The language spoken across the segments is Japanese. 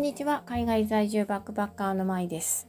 んにちは。海外在住バックパッカーのまいです、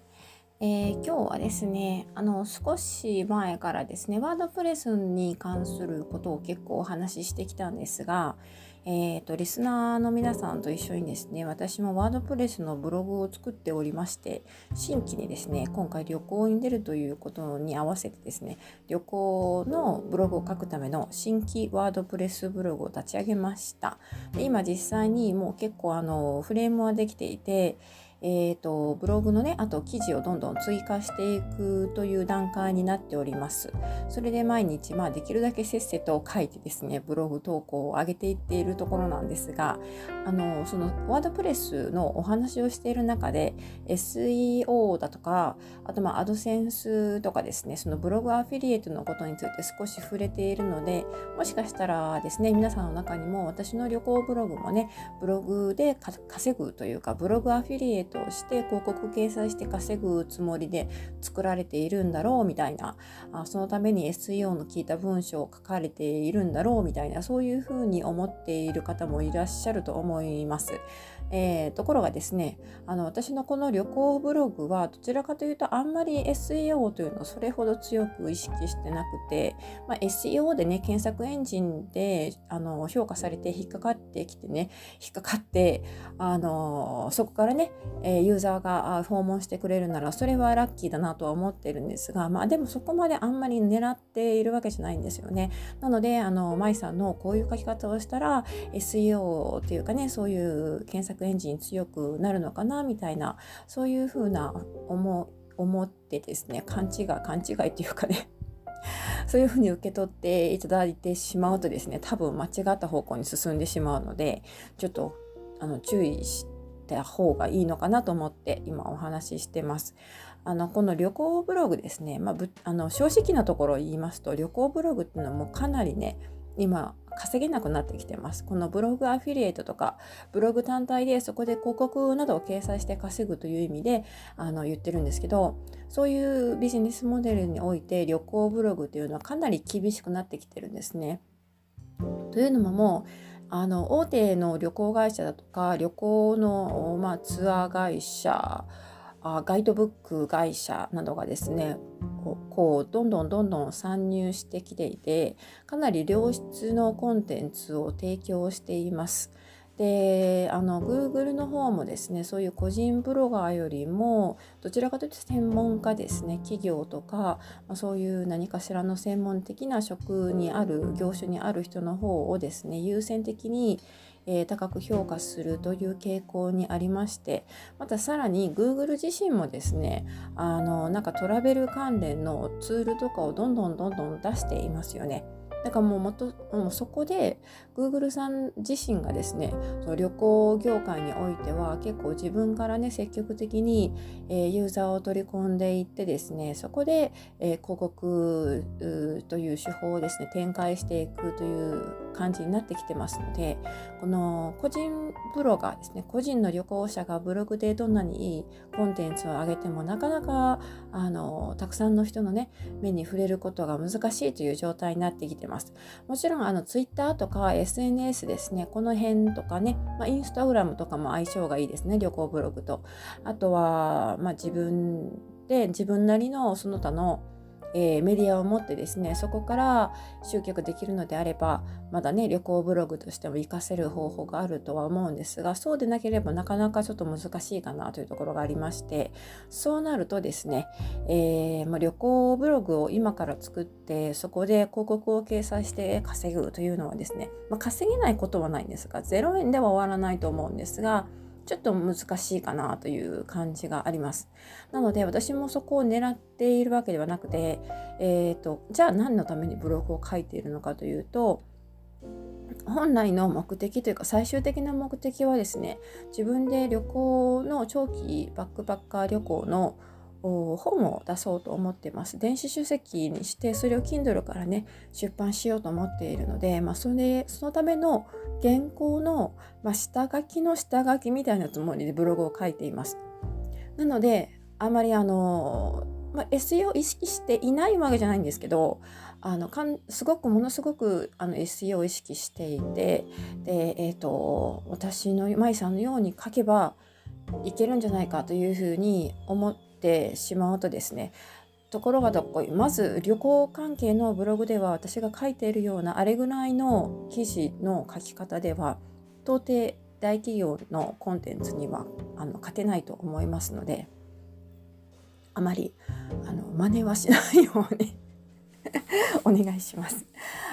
えー、今日はですねあの少し前からですねワードプレスに関することを結構お話ししてきたんですがえーと、リスナーの皆さんと一緒にですね私もワードプレスのブログを作っておりまして新規にですね今回旅行に出るということに合わせてですね旅行のブログを書くための新規ワードプレスブログを立ち上げました。で今実際にもう結構あのフレームはできていてえーと、ブログのねあと記事をどんどん追加していくという段階になっております。それで毎日、まあ、できるだけせっせと書いてですねブログ投稿を上げていっているところなんですがあのそのワードプレスのお話をしている中で SEO だとかあとまあアドセンスとかですねそのブログアフィリエイトのことについて少し触れているのでもしかしたらですね皆さんの中にも私の旅行ブログもねブログで稼ぐというかブログアフィリエイトトして広告掲載して稼ぐつもりで作られているんだろうみたいなあそのために SEO の聞いた文章を書かれているんだろうみたいなそういうふうに思っている方もいらっしゃると思います。えー、ところがですねあの私のこの旅行ブログはどちらかというとあんまり SEO というのをそれほど強く意識してなくて、まあ、SEO でね検索エンジンであの評価されて引っかかってきてね引っかかってあのそこからね、えユーザーが訪問してくれるならそれはラッキーだなとは思ってるんですが、まあ、でもそこまであんまり狙っているわけじゃないんですよね。なのであの舞さんのこういう書き方をしたら SEO っていうかねそういう検索エンジン強くなるのかなみたいなそういうふうな思思ってですね勘違い勘違いっていうかね そういうふうに受け取っていただいてしまうとですね多分間違った方向に進んでしまうのでちょっとあの注意してた方がいいのかなと思って今お話ししてます。あのこの旅行ブログですね、まあ、あの正直なところを言いますと旅行ブログっていうのはもうかなりね今稼げなくなってきてます。このブログアフィリエイトとかブログ単体でそこで広告などを掲載して稼ぐという意味であの言ってるんですけどそういうビジネスモデルにおいて旅行ブログというのはかなり厳しくなってきてるんですね。というのももうあの大手の旅行会社だとか旅行の、まあ、ツアー会社あガイドブック会社などがですねこうどんどんどんどん参入してきていてかなり良質のコンテンツを提供しています。であの Google の方もですねそういう個人ブロガーよりもどちらかというと専門家ですね企業とか、まあ、そういう何かしらの専門的な職にある業種にある人の方をですね優先的にえー、高く評価するという傾向にありましてまたさらに Google 自身もですねあのなんかトラベル関連のツールとかをどんどんどんどん出していますよね。だからもうもともうそこで Google さん自身がですねその旅行業界においては結構自分からね積極的に、えー、ユーザーを取り込んでいってですねそこで、えー、広告という手法をですね展開していくという感じになってきてますのでこの個人ブロガーですね個人の旅行者がブログでどんなにいいコンテンツを上げてもなかなかあのたくさんの人のね目に触れることが難しいという状態になってきてます。もちろんあの Twitter とか SNS ですね、この辺とかね、まあ、インスタグラムとかも相性がいいですね、旅行ブログと。あとは、まあ、自分で自分なりのその他のえー、メディアを持ってですねそこから集客できるのであればまだね旅行ブログとしても活かせる方法があるとは思うんですがそうでなければなかなかちょっと難しいかなというところがありましてそうなるとですね、えー、まあ、旅行ブログを今から作ってそこで広告を掲載して稼ぐというのはですね、まあ、稼げないことはないんですが0円では終わらないと思うんですがちょっと難しいかなという感じがあります。なので私もそこを狙っているわけではなくて、えーと、じゃあ何のためにブログを書いているのかというと本来の目的というか最終的な目的はですね自分で旅行の長期バックパッカー旅行の本を出そうと思ってます。電子書籍にしてそれを Kindle からね出版しようと思っているので、まあ、それそのための原稿の、まあ、下書きの下書きみたいなつもりでブログを書いています。なのであまりあの、まあ、SEO を意識していないわけじゃないんですけどあのかんすごくものすごくあの SEO を意識していてで、えーと、私の舞さんのように書けばいけるんじゃないかというふうに思っててしまうとですねところがどっこいまず旅行関係のブログでは私が書いているようなあれぐらいの記事の書き方では到底大企業のコンテンツにはあの勝てないと思いますのであまりあの真似はしないように お願いします。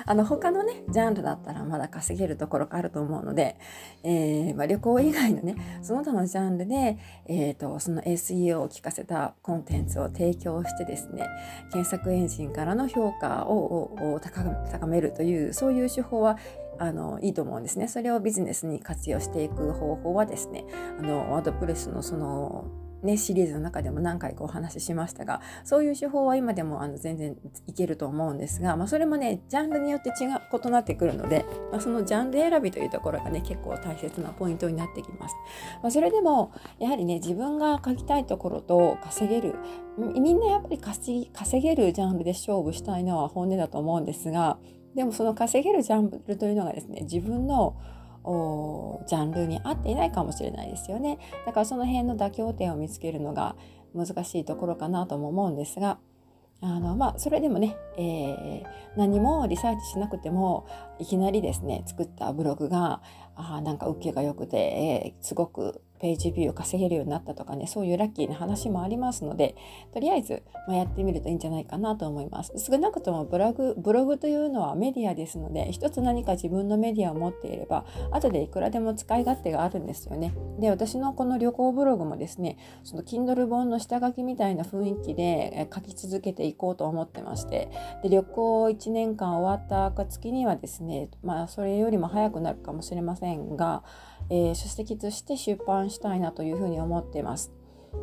あの他のねジャンルだったらまだ稼げるところがあると思うので、えー、まあ、旅行以外のねその他のジャンルで、えーと、その SEO を効かせたコンテンツを提供してですね検索エンジンからの評価を高めるというそういう手法はあのいいと思うんですね。それをビジネスに活用していく方法はですねあのワードプレスのそのね、シリーズの中でも何回かお話ししましたがそういう手法は今でもあの全然いけると思うんですが、まあ、それもねジャンルによって違う異なってくるので、まあ、そのジャンル選びというところがね結構大切なポイントになってきます。まあ、それでもやはりね自分が書きたいところと稼げるみんなやっぱり稼げるジャンルで勝負したいのは本音だと思うんですがでもその稼げるジャンルというのがですね自分のジャンルに合っていないかもしれないですよね。だからその辺の妥協点を見つけるのが難しいところかなとも思うんですがあのまあそれでもね、えー、何もリサーチしなくてもいきなりですね作ったブログがあなんか受けが良くて、えー、すごくページビューを稼げるようになったとかねそういうラッキーな話もありますのでとりあえず、まあ、やってみるといいんじゃないかなと思います。少なくともブログブログというのはメディアですので一つ何か自分のメディアを持っていれば後でいくらでも使い勝手があるんですよね。で私のこの旅行ブログもですねその Kindle 本の下書きみたいな雰囲気で書き続けていこうと思ってましてで旅行1年間終わった暁にはですねまあそれよりも早くなるかもしれませんがえー、書籍として出版したいなというふうに思っています。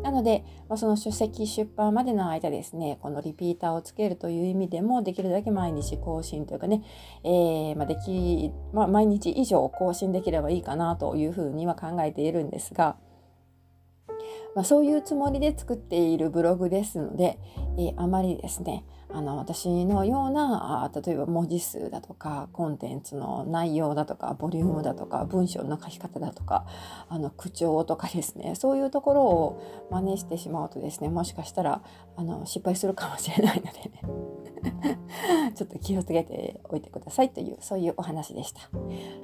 なので、まあ、その書籍出版までの間ですね、このリピーターをつけるという意味でも、できるだけ毎日更新というかね、えー、まあ、でき、まあ、毎日以上更新できればいいかなというふうには考えているんですが、ま、そういうつもりで作っているブログですので、えー、あまりですね、あの私のようなあ例えば文字数だとかコンテンツの内容だとかボリュームだとか文章の書き方だとかあの口調とかですねそういうところを真似してしまうとですねもしかしたらあの失敗するかもしれないのでね。ちょっと気をつけておいてくださいというそういうお話でした。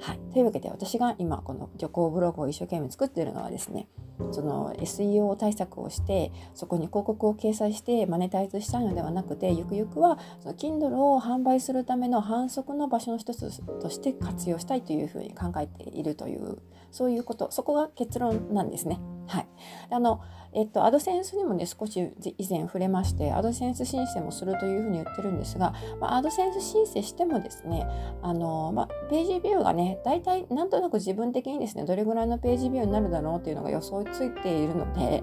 はい、というわけで私が今この旅行ブログを一生懸命作っているのはですねその SEO 対策をしてそこに広告を掲載してマネタイズしたいのではなくてゆくゆくはその Kindle を販売するための反則の場所の一つとして活用したいというふうに考えているというそういうこと。そこが結論なんですね。はい、あのえっと、アドセンスにもね、少し以前触れまして、アドセンス申請もするというふうに言ってるんですが、まあ、アドセンス申請してもですね、あの、まあ、ページビューがね、大体なんとなく自分的にですね、どれぐらいのページビューになるだろうっていうのが予想ついているので、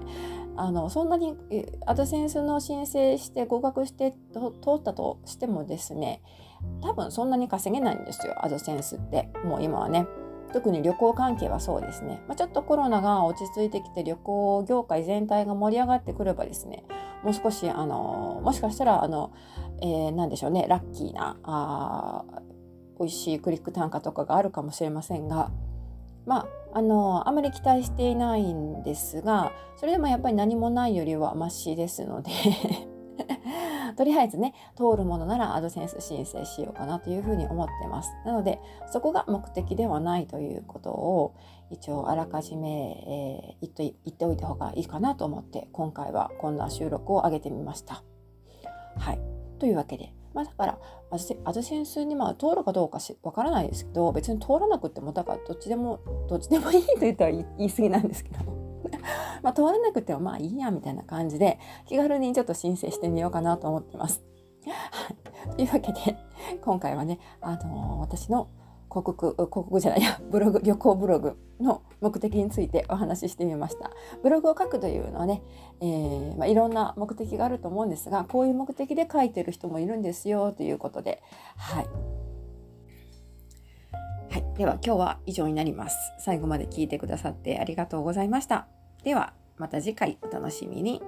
あのそんなにアドセンスの申請して合格して通ったとしてもですね多分そんなに稼げないんですよアドセンスって。もう今はね。特に旅行関係はそうですね、まあ、ちょっとコロナが落ち着いてきて旅行業界全体が盛り上がってくればですねもう少しあのもしかしたらあの、えー、何でしょうね。ラッキーなあ美味しいクリック単価とかがあるかもしれませんがまああのあまり期待していないんですがそれでもやっぱり何もないよりはマシですのでとりあえずね、通るものならアドセンス申請しようかなというふうに思ってます。なので、そこが目的ではないということを一応あらかじめ、えー、言って言っておいた方がいいかなと思って、今回はこんな収録を上げてみました。はい。というわけで、まあ、だからアドセンスにまあ通るかどうかわからないですけど別に通らなくてもだからどっちでもどっちでもいいと言ったら言い過ぎなんですけど まあ、通らなくてもまあいいやみたいな感じで気軽にちょっと申請してみようかなと思ってます。というわけで今回はね、あのー、私の広告、広告じゃないや、ブログ、旅行ブログの目的についてお話ししてみました。ブログを書くというのはね、えー、まあ、いろんな目的があると思うんですが、こういう目的で書いてる人もいるんですよということで、はい。はい。では今日は以上になります。最後まで聞いてくださってありがとうございました。ではまた次回お楽しみに。